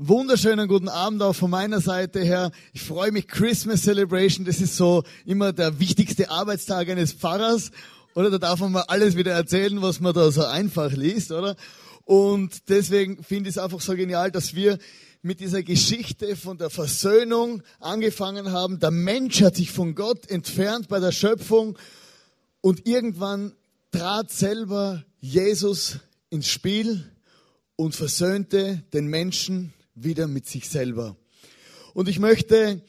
Wunderschönen guten Abend auch von meiner Seite her. Ich freue mich, Christmas Celebration, das ist so immer der wichtigste Arbeitstag eines Pfarrers. Oder da darf man mal alles wieder erzählen, was man da so einfach liest, oder? Und deswegen finde ich es einfach so genial, dass wir mit dieser Geschichte von der Versöhnung angefangen haben. Der Mensch hat sich von Gott entfernt bei der Schöpfung und irgendwann trat selber Jesus ins Spiel und versöhnte den Menschen wieder mit sich selber. Und ich möchte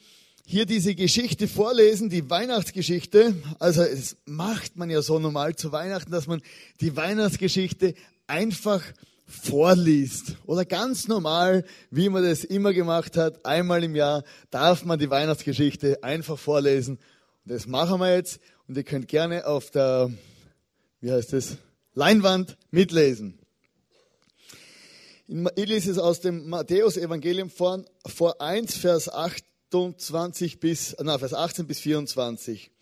hier diese Geschichte vorlesen, die Weihnachtsgeschichte. Also es macht man ja so normal zu Weihnachten, dass man die Weihnachtsgeschichte einfach vorliest. Oder ganz normal, wie man das immer gemacht hat, einmal im Jahr darf man die Weihnachtsgeschichte einfach vorlesen. Und das machen wir jetzt. Und ihr könnt gerne auf der, wie heißt das, Leinwand mitlesen. Ich lese es aus dem Matthäus-Evangelium vor, vor 1, Vers 28 bis, na, Vers 18 bis 24.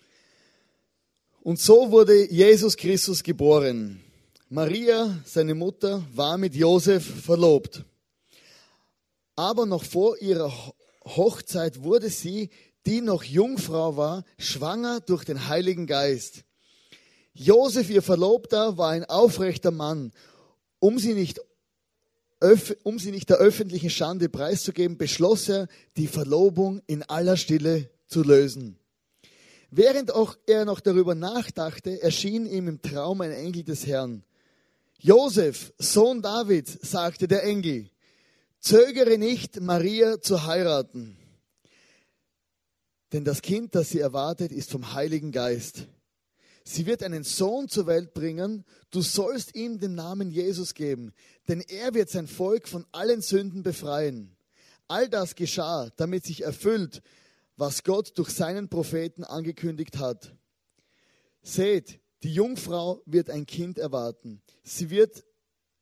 Und so wurde Jesus Christus geboren. Maria, seine Mutter, war mit Josef verlobt. Aber noch vor ihrer Hochzeit wurde sie, die noch Jungfrau war, schwanger durch den Heiligen Geist. Josef, ihr Verlobter, war ein aufrechter Mann. Um sie nicht um sie nicht der öffentlichen Schande preiszugeben, beschloss er, die Verlobung in aller Stille zu lösen. Während auch er noch darüber nachdachte, erschien ihm im Traum ein Engel des Herrn. Josef, Sohn Davids, sagte der Engel, zögere nicht, Maria zu heiraten, denn das Kind, das sie erwartet, ist vom Heiligen Geist. Sie wird einen Sohn zur Welt bringen. Du sollst ihm den Namen Jesus geben, denn er wird sein Volk von allen Sünden befreien. All das geschah, damit sich erfüllt, was Gott durch seinen Propheten angekündigt hat. Seht, die Jungfrau wird ein Kind erwarten. Sie wird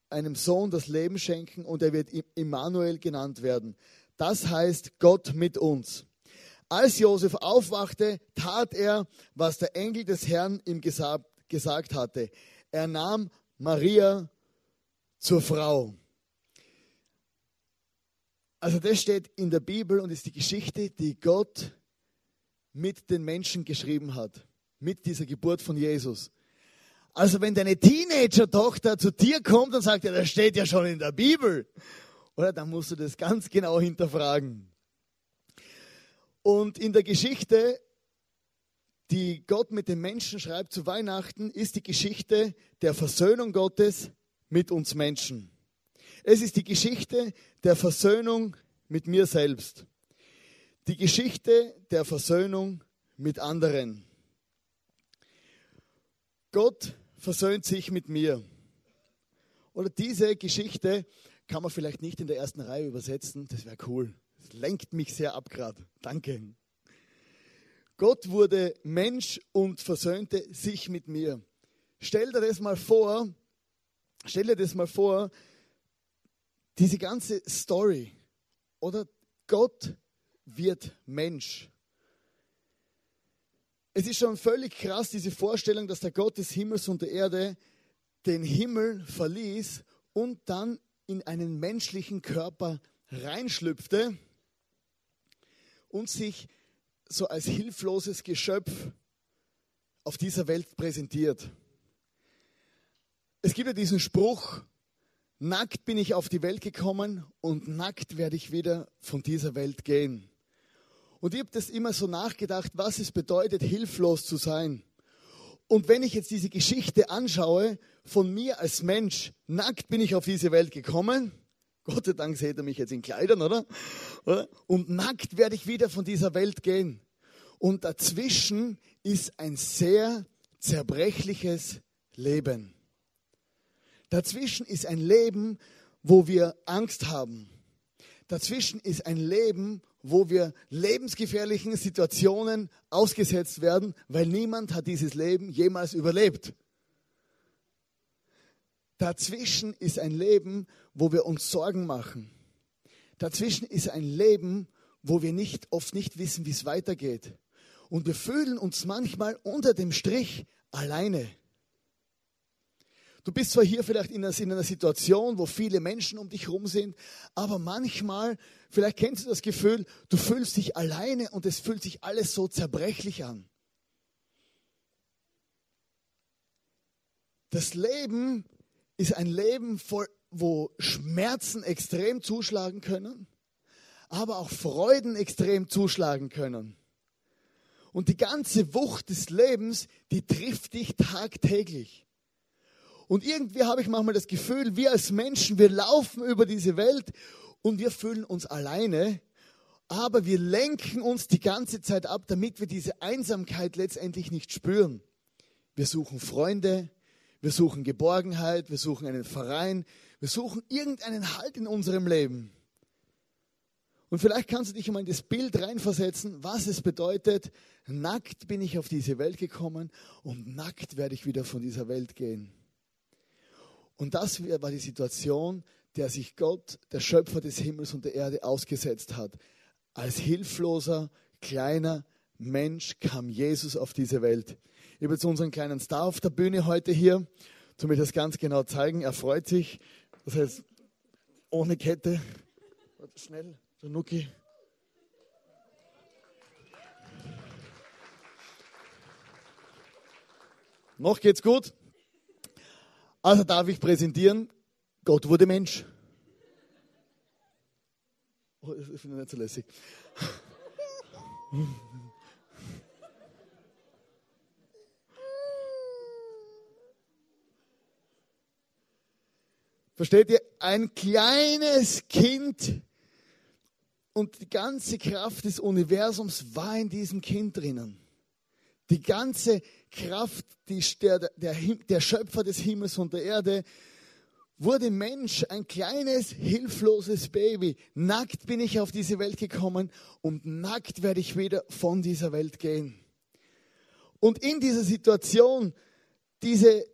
einem Sohn das Leben schenken und er wird Immanuel genannt werden. Das heißt Gott mit uns. Als Josef aufwachte, tat er, was der Engel des Herrn ihm gesagt hatte. Er nahm Maria zur Frau. Also das steht in der Bibel und ist die Geschichte, die Gott mit den Menschen geschrieben hat, mit dieser Geburt von Jesus. Also wenn deine Teenager-Tochter zu dir kommt und sagt, ja, das steht ja schon in der Bibel, oder dann musst du das ganz genau hinterfragen. Und in der Geschichte, die Gott mit den Menschen schreibt zu Weihnachten, ist die Geschichte der Versöhnung Gottes mit uns Menschen. Es ist die Geschichte der Versöhnung mit mir selbst. Die Geschichte der Versöhnung mit anderen. Gott versöhnt sich mit mir. Oder diese Geschichte kann man vielleicht nicht in der ersten Reihe übersetzen, das wäre cool. Das lenkt mich sehr ab gerade. Danke. Gott wurde Mensch und versöhnte sich mit mir. Stell dir das mal vor, stell dir das mal vor, diese ganze Story, oder Gott wird Mensch. Es ist schon völlig krass, diese Vorstellung, dass der Gott des Himmels und der Erde den Himmel verließ und dann in einen menschlichen Körper reinschlüpfte und sich so als hilfloses Geschöpf auf dieser Welt präsentiert. Es gibt ja diesen Spruch, nackt bin ich auf die Welt gekommen und nackt werde ich wieder von dieser Welt gehen. Und ich habe das immer so nachgedacht, was es bedeutet, hilflos zu sein. Und wenn ich jetzt diese Geschichte anschaue, von mir als Mensch, nackt bin ich auf diese Welt gekommen, Gott sei Dank seht ihr mich jetzt in Kleidern, oder? Und nackt werde ich wieder von dieser Welt gehen. Und dazwischen ist ein sehr zerbrechliches Leben. Dazwischen ist ein Leben, wo wir Angst haben. Dazwischen ist ein Leben, wo wir lebensgefährlichen Situationen ausgesetzt werden, weil niemand hat dieses Leben jemals überlebt. Dazwischen ist ein Leben, wo wir uns Sorgen machen. Dazwischen ist ein Leben, wo wir nicht, oft nicht wissen, wie es weitergeht. Und wir fühlen uns manchmal unter dem Strich alleine. Du bist zwar hier vielleicht in einer, in einer Situation, wo viele Menschen um dich herum sind, aber manchmal, vielleicht kennst du das Gefühl, du fühlst dich alleine und es fühlt sich alles so zerbrechlich an. Das Leben ist ein Leben, voll, wo Schmerzen extrem zuschlagen können, aber auch Freuden extrem zuschlagen können. Und die ganze Wucht des Lebens, die trifft dich tagtäglich. Und irgendwie habe ich manchmal das Gefühl, wir als Menschen, wir laufen über diese Welt und wir fühlen uns alleine, aber wir lenken uns die ganze Zeit ab, damit wir diese Einsamkeit letztendlich nicht spüren. Wir suchen Freunde, wir suchen Geborgenheit, wir suchen einen Verein, wir suchen irgendeinen Halt in unserem Leben. Und vielleicht kannst du dich mal in das Bild reinversetzen, was es bedeutet, nackt bin ich auf diese Welt gekommen und nackt werde ich wieder von dieser Welt gehen. Und das war die Situation, der sich Gott, der Schöpfer des Himmels und der Erde, ausgesetzt hat. Als hilfloser, kleiner Mensch kam Jesus auf diese Welt. Ich habe jetzt unseren kleinen Star auf der Bühne heute hier, zum mir das ganz genau zeigen. Er freut sich. Das heißt, ohne Kette. Warte, schnell, der Nuki. Noch geht's gut? Also darf ich präsentieren, Gott wurde Mensch. Oh, ich finde nicht so lässig. Versteht ihr? Ein kleines Kind und die ganze Kraft des Universums war in diesem Kind drinnen. Die ganze Kraft, die, der, der, der Schöpfer des Himmels und der Erde, wurde Mensch, ein kleines, hilfloses Baby. Nackt bin ich auf diese Welt gekommen und nackt werde ich wieder von dieser Welt gehen. Und in dieser Situation, diese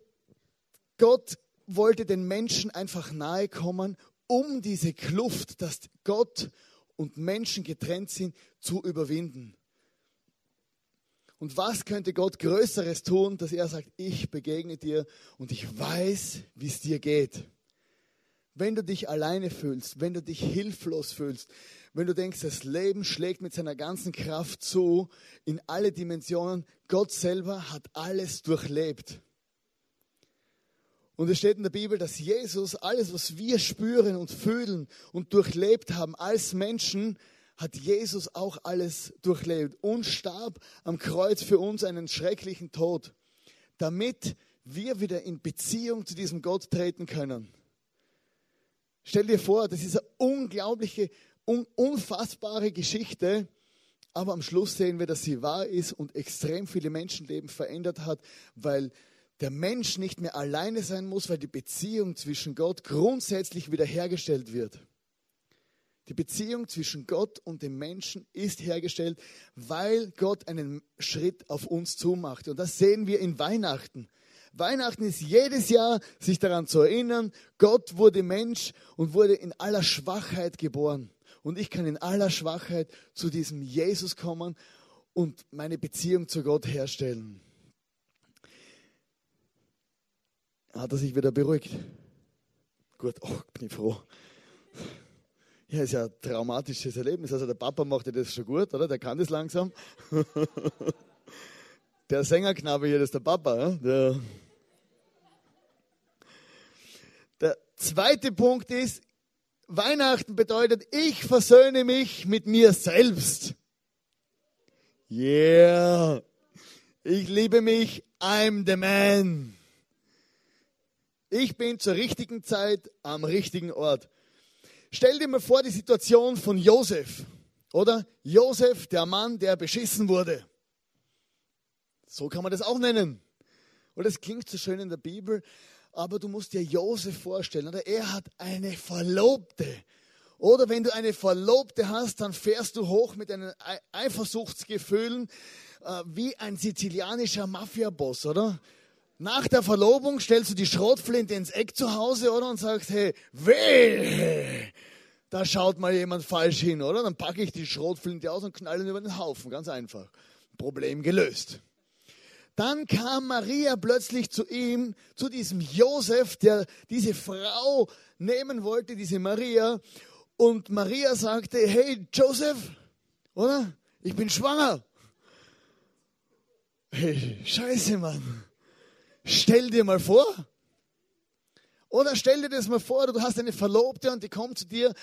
Gott wollte den Menschen einfach nahe kommen, um diese Kluft, dass Gott und Menschen getrennt sind, zu überwinden. Und was könnte Gott Größeres tun, dass er sagt, ich begegne dir und ich weiß, wie es dir geht. Wenn du dich alleine fühlst, wenn du dich hilflos fühlst, wenn du denkst, das Leben schlägt mit seiner ganzen Kraft zu in alle Dimensionen, Gott selber hat alles durchlebt. Und es steht in der Bibel, dass Jesus alles, was wir spüren und fühlen und durchlebt haben als Menschen, hat Jesus auch alles durchlebt und starb am Kreuz für uns einen schrecklichen Tod, damit wir wieder in Beziehung zu diesem Gott treten können. Stell dir vor, das ist eine unglaubliche, un unfassbare Geschichte, aber am Schluss sehen wir, dass sie wahr ist und extrem viele Menschenleben verändert hat, weil der Mensch nicht mehr alleine sein muss, weil die Beziehung zwischen Gott grundsätzlich wiederhergestellt wird. Die Beziehung zwischen Gott und dem Menschen ist hergestellt, weil Gott einen Schritt auf uns zumacht. Und das sehen wir in Weihnachten. Weihnachten ist jedes Jahr, sich daran zu erinnern, Gott wurde Mensch und wurde in aller Schwachheit geboren. Und ich kann in aller Schwachheit zu diesem Jesus kommen und meine Beziehung zu Gott herstellen. Hat er sich wieder beruhigt? Gut, oh, bin ich froh. Ja, ist ja ein traumatisches Erlebnis. Also der Papa macht das schon gut, oder? Der kann das langsam. der Sängerknabe hier, das ist der Papa. Der, der zweite Punkt ist, Weihnachten bedeutet, ich versöhne mich mit mir selbst. Yeah. Ich liebe mich, I'm the man. Ich bin zur richtigen Zeit am richtigen Ort. Stell dir mal vor die Situation von Josef, oder? Josef, der Mann, der beschissen wurde. So kann man das auch nennen. Und das klingt so schön in der Bibel, aber du musst dir Josef vorstellen, oder? Er hat eine Verlobte. Oder wenn du eine Verlobte hast, dann fährst du hoch mit einem Eifersuchtsgefühlen äh, wie ein sizilianischer Mafiaboss, oder? Nach der Verlobung stellst du die Schrotflinte ins Eck zu Hause, oder? Und sagst, hey, weh, da schaut mal jemand falsch hin, oder? Dann packe ich die Schrotflinte aus und knalle ihn über den Haufen. Ganz einfach. Problem gelöst. Dann kam Maria plötzlich zu ihm, zu diesem Josef, der diese Frau nehmen wollte, diese Maria. Und Maria sagte, hey Joseph, oder? Ich bin schwanger. Hey, scheiße, Mann. Stell dir mal vor. Oder stell dir das mal vor, du hast eine Verlobte und die kommt zu dir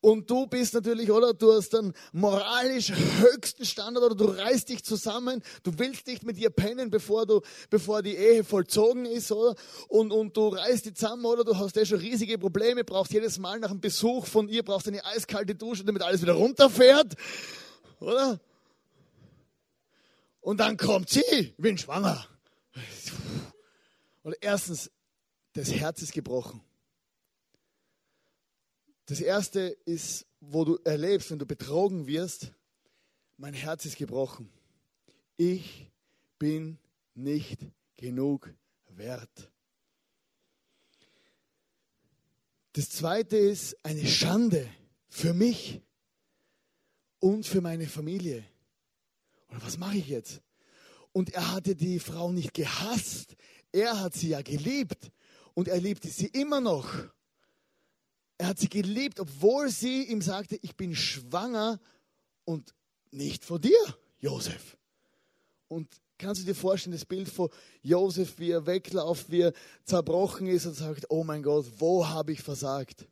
und du bist natürlich, oder du hast dann moralisch höchsten Standard oder du reißt dich zusammen, du willst nicht mit ihr pennen, bevor du, bevor die Ehe vollzogen ist, oder? Und, und du reißt die zusammen, oder du hast ja schon riesige Probleme, brauchst jedes Mal nach einem Besuch von ihr, brauchst eine eiskalte Dusche, damit alles wieder runterfährt, oder? Und dann kommt sie, ich bin schwanger. Und erstens, das Herz ist gebrochen. Das erste ist, wo du erlebst, wenn du betrogen wirst, mein Herz ist gebrochen. Ich bin nicht genug wert. Das zweite ist eine Schande für mich und für meine Familie. Und was mache ich jetzt? Und er hatte die Frau nicht gehasst, er hat sie ja geliebt und er liebte sie immer noch. Er hat sie geliebt, obwohl sie ihm sagte, ich bin schwanger und nicht vor dir, Josef. Und kannst du dir vorstellen, das Bild von Josef, wie er wegläuft, wie er zerbrochen ist und sagt, oh mein Gott, wo habe ich versagt?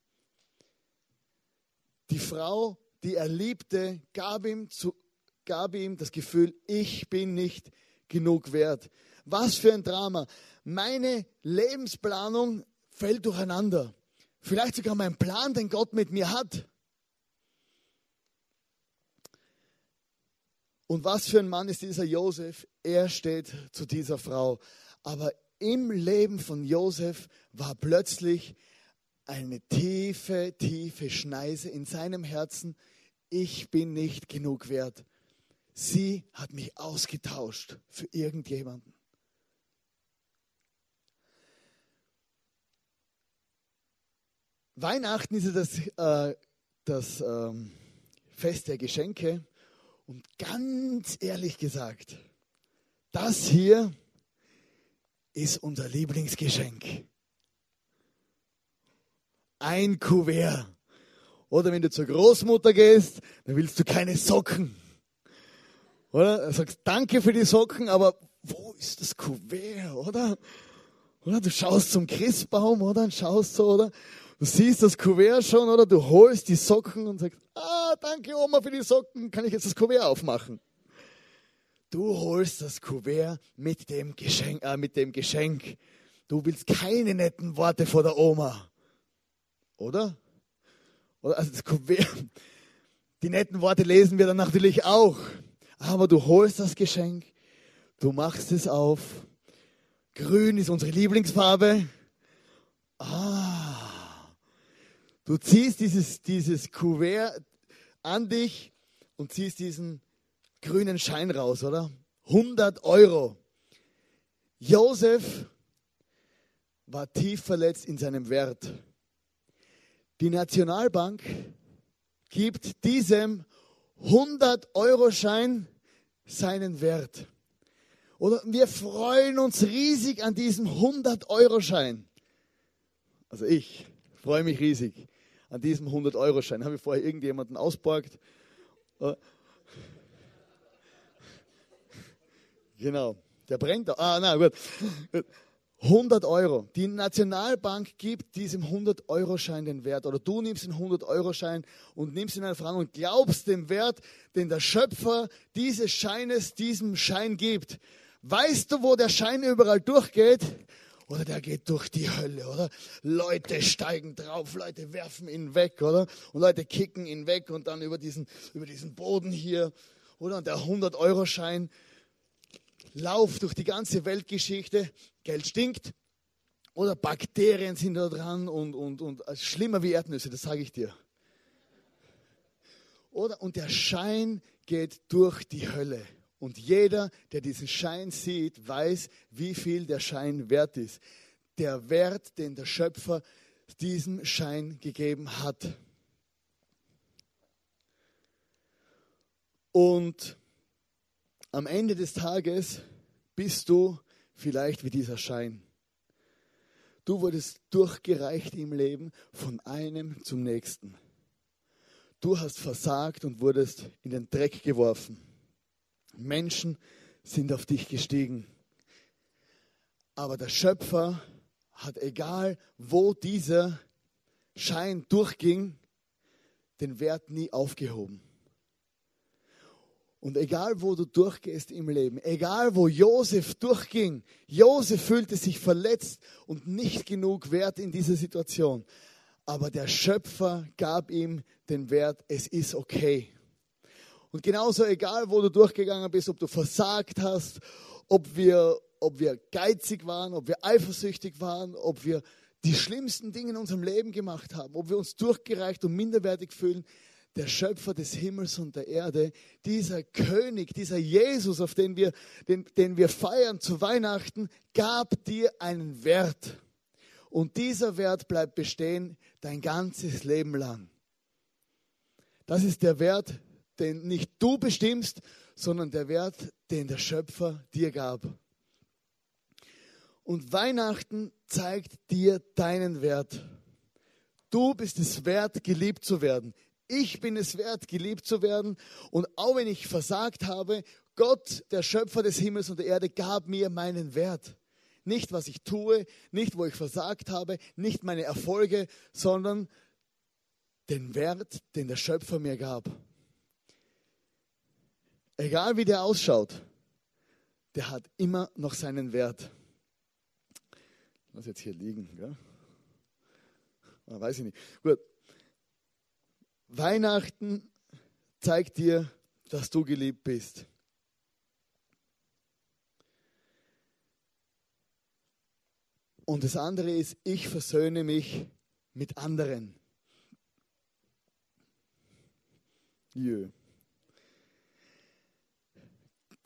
Die Frau, die er liebte, gab ihm, zu, gab ihm das Gefühl, ich bin nicht genug wert. Was für ein Drama. Meine Lebensplanung fällt durcheinander. Vielleicht sogar mein Plan, den Gott mit mir hat. Und was für ein Mann ist dieser Josef? Er steht zu dieser Frau. Aber im Leben von Josef war plötzlich eine tiefe, tiefe Schneise in seinem Herzen. Ich bin nicht genug wert. Sie hat mich ausgetauscht für irgendjemanden. Weihnachten ist ja das, äh, das ähm, Fest der Geschenke. Und ganz ehrlich gesagt, das hier ist unser Lieblingsgeschenk. Ein Kuvert. Oder wenn du zur Großmutter gehst, dann willst du keine Socken. Oder? Du sagst Danke für die Socken, aber wo ist das Kuvert, oder? Oder du schaust zum Christbaum, oder? Und schaust so, oder? Du siehst das Kuvert schon, oder? Du holst die Socken und sagst, ah, danke Oma für die Socken, kann ich jetzt das Kuvert aufmachen? Du holst das Kuvert mit dem Geschenk, äh, mit dem Geschenk. Du willst keine netten Worte vor der Oma. Oder? Oder also das Kuvert. Die netten Worte lesen wir dann natürlich auch. Aber du holst das Geschenk, du machst es auf. Grün ist unsere Lieblingsfarbe. Ah, Du ziehst dieses, dieses Kuvert an dich und ziehst diesen grünen Schein raus, oder? 100 Euro. Josef war tief verletzt in seinem Wert. Die Nationalbank gibt diesem 100-Euro-Schein seinen Wert. Oder wir freuen uns riesig an diesem 100-Euro-Schein. Also ich freue mich riesig an diesem 100-Euro-Schein. Habe ich vorher irgendjemanden ausborgt? Äh. Genau, der brennt. Ah, na gut. 100 Euro. Die Nationalbank gibt diesem 100-Euro-Schein den Wert. Oder du nimmst den 100-Euro-Schein und nimmst ihn einfach an und glaubst dem Wert, den der Schöpfer dieses Scheines diesem Schein gibt. Weißt du, wo der Schein überall durchgeht? Oder der geht durch die Hölle, oder? Leute steigen drauf, Leute werfen ihn weg, oder? Und Leute kicken ihn weg und dann über diesen, über diesen Boden hier, oder? Und der 100-Euro-Schein lauft durch die ganze Weltgeschichte. Geld stinkt, oder Bakterien sind da dran und, und, und schlimmer wie Erdnüsse, das sage ich dir. Oder? Und der Schein geht durch die Hölle. Und jeder, der diesen Schein sieht, weiß, wie viel der Schein wert ist. Der Wert, den der Schöpfer diesem Schein gegeben hat. Und am Ende des Tages bist du vielleicht wie dieser Schein. Du wurdest durchgereicht im Leben von einem zum nächsten. Du hast versagt und wurdest in den Dreck geworfen. Menschen sind auf dich gestiegen. Aber der Schöpfer hat, egal wo dieser Schein durchging, den Wert nie aufgehoben. Und egal wo du durchgehst im Leben, egal wo Josef durchging, Josef fühlte sich verletzt und nicht genug wert in dieser Situation. Aber der Schöpfer gab ihm den Wert, es ist okay. Und genauso egal wo du durchgegangen bist, ob du versagt hast, ob wir, ob wir geizig waren, ob wir eifersüchtig waren, ob wir die schlimmsten Dinge in unserem Leben gemacht haben, ob wir uns durchgereicht und minderwertig fühlen, der Schöpfer des Himmels und der Erde, dieser König, dieser Jesus, auf den wir, den, den wir feiern zu Weihnachten, gab dir einen Wert. Und dieser Wert bleibt bestehen dein ganzes Leben lang. Das ist der Wert, den nicht du bestimmst, sondern der Wert, den der Schöpfer dir gab. Und Weihnachten zeigt dir deinen Wert. Du bist es wert, geliebt zu werden. Ich bin es wert, geliebt zu werden. Und auch wenn ich versagt habe, Gott, der Schöpfer des Himmels und der Erde, gab mir meinen Wert. Nicht, was ich tue, nicht, wo ich versagt habe, nicht meine Erfolge, sondern den Wert, den der Schöpfer mir gab. Egal wie der ausschaut, der hat immer noch seinen Wert lass jetzt hier liegen. Gell? Ah, weiß ich nicht. Gut. Weihnachten zeigt dir, dass du geliebt bist. Und das andere ist, ich versöhne mich mit anderen. Jö.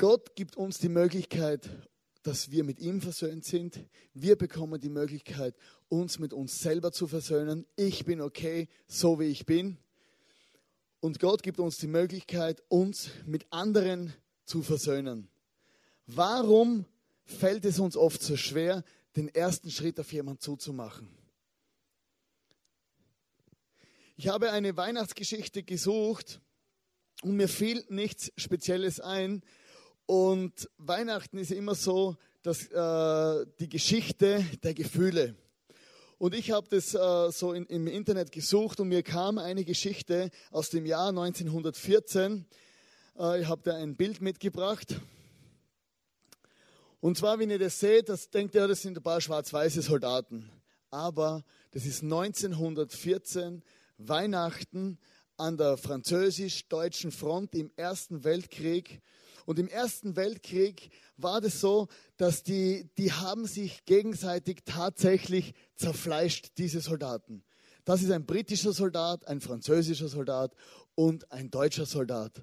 Gott gibt uns die Möglichkeit, dass wir mit ihm versöhnt sind. Wir bekommen die Möglichkeit, uns mit uns selber zu versöhnen. Ich bin okay, so wie ich bin. Und Gott gibt uns die Möglichkeit, uns mit anderen zu versöhnen. Warum fällt es uns oft so schwer, den ersten Schritt auf jemanden zuzumachen? Ich habe eine Weihnachtsgeschichte gesucht und mir fiel nichts Spezielles ein, und Weihnachten ist immer so, dass äh, die Geschichte der Gefühle. Und ich habe das äh, so in, im Internet gesucht und mir kam eine Geschichte aus dem Jahr 1914. Äh, ich habe da ein Bild mitgebracht. Und zwar, wenn ihr das seht, das denkt ihr, das sind ein paar schwarz-weiße Soldaten. Aber das ist 1914, Weihnachten an der französisch-deutschen Front im Ersten Weltkrieg. Und im Ersten Weltkrieg war das so, dass die, die haben sich gegenseitig tatsächlich zerfleischt, diese Soldaten. Das ist ein britischer Soldat, ein französischer Soldat und ein deutscher Soldat.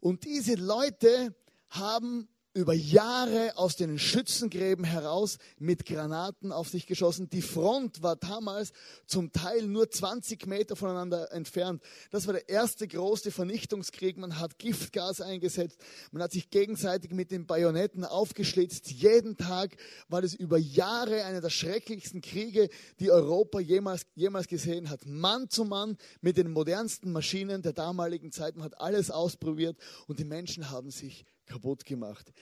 Und diese Leute haben über Jahre aus den Schützengräben heraus mit Granaten auf sich geschossen. Die Front war damals zum Teil nur 20 Meter voneinander entfernt. Das war der erste große Vernichtungskrieg. Man hat Giftgas eingesetzt. Man hat sich gegenseitig mit den Bajonetten aufgeschlitzt. Jeden Tag war das über Jahre einer der schrecklichsten Kriege, die Europa jemals, jemals gesehen hat. Mann zu Mann mit den modernsten Maschinen der damaligen Zeit. Man hat alles ausprobiert und die Menschen haben sich kaputt gemacht.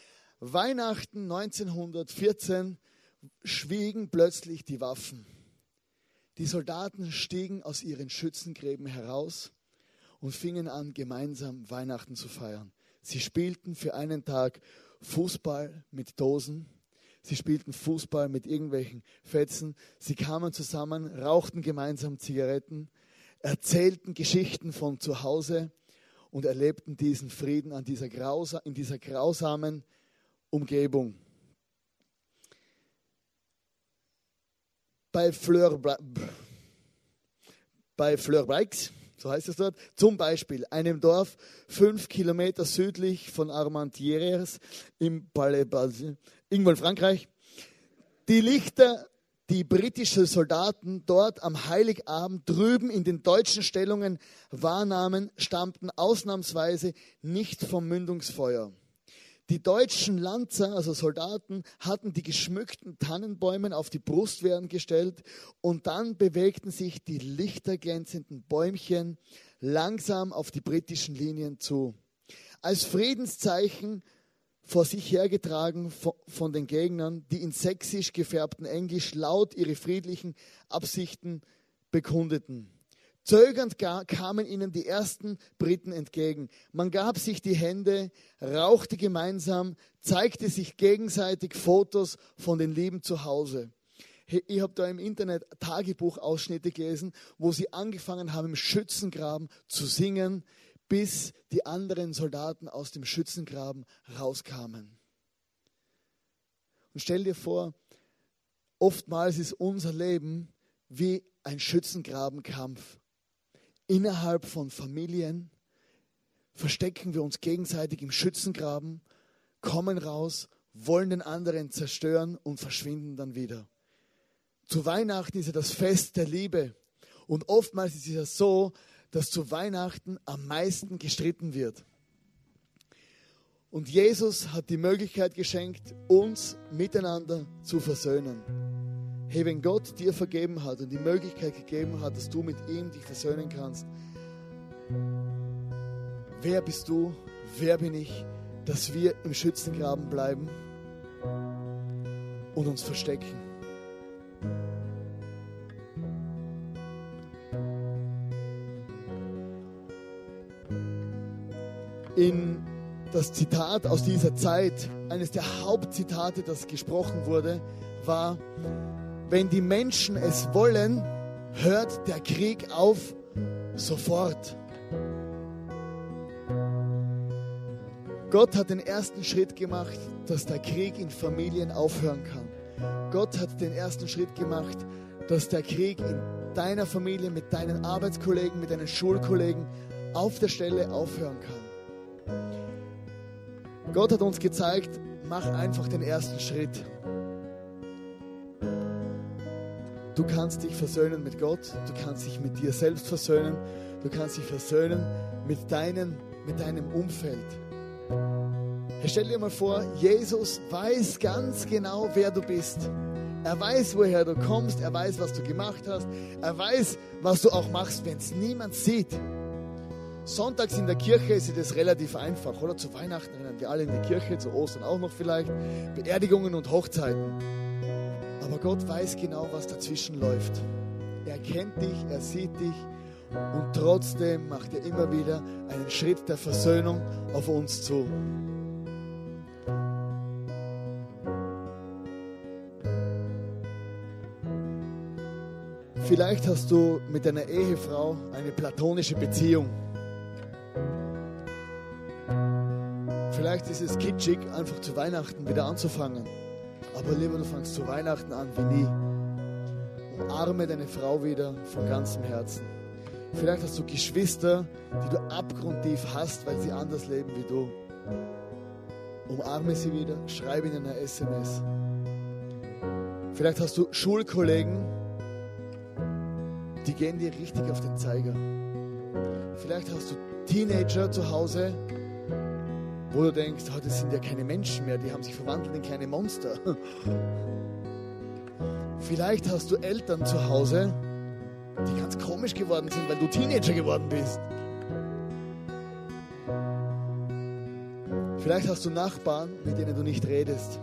Weihnachten 1914 schwiegen plötzlich die Waffen. Die Soldaten stiegen aus ihren Schützengräben heraus und fingen an, gemeinsam Weihnachten zu feiern. Sie spielten für einen Tag Fußball mit Dosen. Sie spielten Fußball mit irgendwelchen Fetzen. Sie kamen zusammen, rauchten gemeinsam Zigaretten, erzählten Geschichten von zu Hause und erlebten diesen Frieden an dieser in dieser grausamen Umgebung. Bei Fleur, bei Fleurbreix, so heißt es dort, zum Beispiel einem Dorf fünf Kilometer südlich von Armentières im Palais, irgendwo in Frankreich. Die Lichter die britischen Soldaten dort am Heiligabend drüben in den deutschen Stellungen wahrnahmen, stammten ausnahmsweise nicht vom Mündungsfeuer. Die deutschen Lanzer, also Soldaten, hatten die geschmückten Tannenbäume auf die Brustwehren gestellt und dann bewegten sich die lichterglänzenden Bäumchen langsam auf die britischen Linien zu. Als Friedenszeichen vor sich hergetragen von den Gegnern, die in sächsisch gefärbten Englisch laut ihre friedlichen Absichten bekundeten. Zögernd kamen ihnen die ersten Briten entgegen. Man gab sich die Hände, rauchte gemeinsam, zeigte sich gegenseitig Fotos von den Lieben zu Hause. Ich habe da im Internet Tagebuchausschnitte gelesen, wo sie angefangen haben, im Schützengraben zu singen, bis die anderen Soldaten aus dem Schützengraben rauskamen. Und stell dir vor, oftmals ist unser Leben wie ein Schützengrabenkampf. Innerhalb von Familien verstecken wir uns gegenseitig im Schützengraben, kommen raus, wollen den anderen zerstören und verschwinden dann wieder. Zu Weihnachten ist ja das Fest der Liebe. Und oftmals ist es ja so, dass zu Weihnachten am meisten gestritten wird. Und Jesus hat die Möglichkeit geschenkt, uns miteinander zu versöhnen. Hey, wenn Gott dir vergeben hat und die Möglichkeit gegeben hat, dass du mit ihm dich versöhnen kannst, wer bist du, wer bin ich, dass wir im Schützengraben bleiben und uns verstecken? In das Zitat aus dieser Zeit, eines der Hauptzitate, das gesprochen wurde, war, wenn die Menschen es wollen, hört der Krieg auf sofort. Gott hat den ersten Schritt gemacht, dass der Krieg in Familien aufhören kann. Gott hat den ersten Schritt gemacht, dass der Krieg in deiner Familie, mit deinen Arbeitskollegen, mit deinen Schulkollegen auf der Stelle aufhören kann. Gott hat uns gezeigt, mach einfach den ersten Schritt. Du kannst dich versöhnen mit Gott, du kannst dich mit dir selbst versöhnen, du kannst dich versöhnen mit, deinen, mit deinem Umfeld. Stell dir mal vor, Jesus weiß ganz genau, wer du bist. Er weiß, woher du kommst, er weiß, was du gemacht hast, er weiß, was du auch machst, wenn es niemand sieht. Sonntags in der Kirche ist es relativ einfach, oder? Zu Weihnachten rennen wir alle in die Kirche, zu Ostern auch noch vielleicht, Beerdigungen und Hochzeiten. Aber Gott weiß genau, was dazwischen läuft. Er kennt dich, er sieht dich und trotzdem macht er immer wieder einen Schritt der Versöhnung auf uns zu. Vielleicht hast du mit deiner Ehefrau eine platonische Beziehung. Vielleicht ist es kitschig, einfach zu Weihnachten wieder anzufangen. Aber lieber, du fangst zu Weihnachten an wie nie. Umarme deine Frau wieder von ganzem Herzen. Vielleicht hast du Geschwister, die du abgrundtief hast, weil sie anders leben wie du. Umarme sie wieder, schreibe ihnen eine SMS. Vielleicht hast du Schulkollegen, die gehen dir richtig auf den Zeiger. Vielleicht hast du Teenager zu Hause, wo du denkst, oh, das sind ja keine Menschen mehr, die haben sich verwandelt in kleine Monster. Vielleicht hast du Eltern zu Hause, die ganz komisch geworden sind, weil du Teenager geworden bist. Vielleicht hast du Nachbarn, mit denen du nicht redest.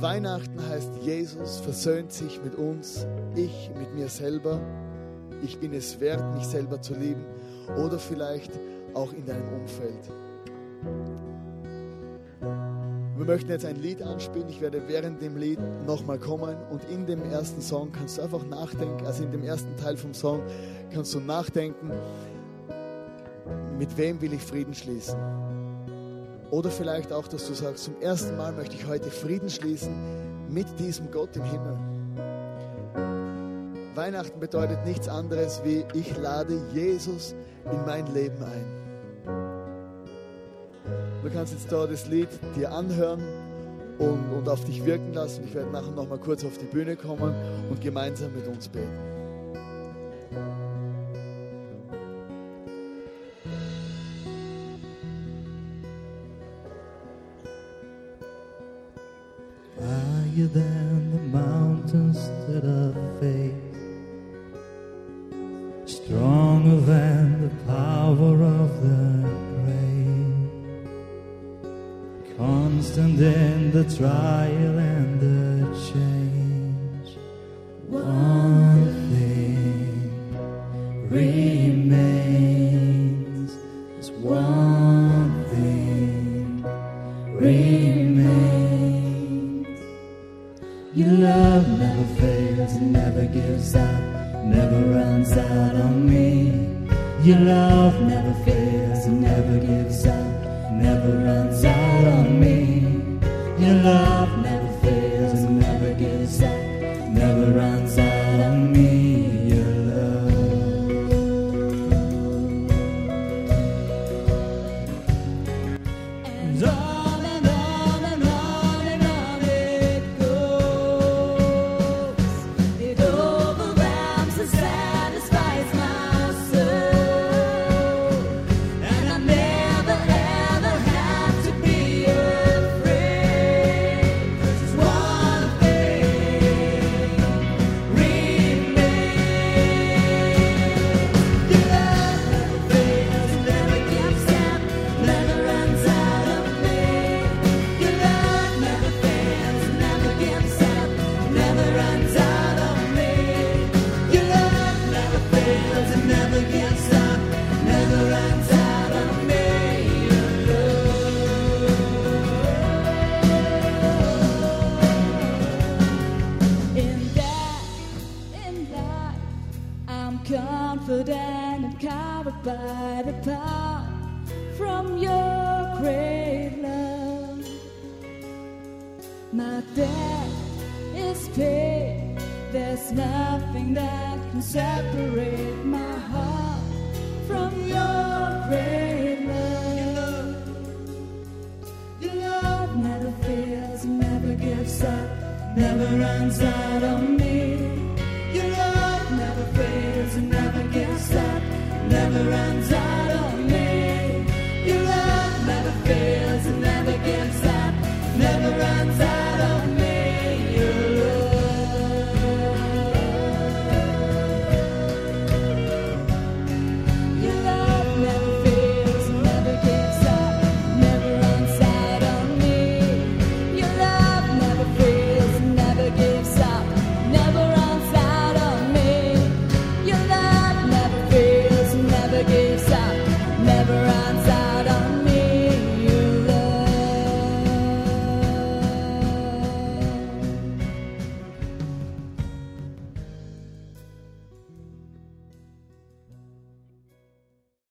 Weihnachten heißt, Jesus versöhnt sich mit uns, ich mit mir selber. Ich bin es wert, mich selber zu lieben. Oder vielleicht auch in deinem Umfeld. Wir möchten jetzt ein Lied anspielen. Ich werde während dem Lied nochmal kommen und in dem ersten Song kannst du einfach nachdenken, also in dem ersten Teil vom Song kannst du nachdenken, mit wem will ich Frieden schließen? Oder vielleicht auch, dass du sagst, zum ersten Mal möchte ich heute Frieden schließen mit diesem Gott im Himmel. Weihnachten bedeutet nichts anderes wie ich lade Jesus in mein Leben ein. Du kannst jetzt da das Lied dir anhören und, und auf dich wirken lassen. Ich werde nachher noch mal kurz auf die Bühne kommen und gemeinsam mit uns beten. Your love never fails, never gives up, never runs out on me. Your love never fails, never gives up, never runs out on me. Your love never never runs out on me. Your love never fades and never gives up, never runs out on me.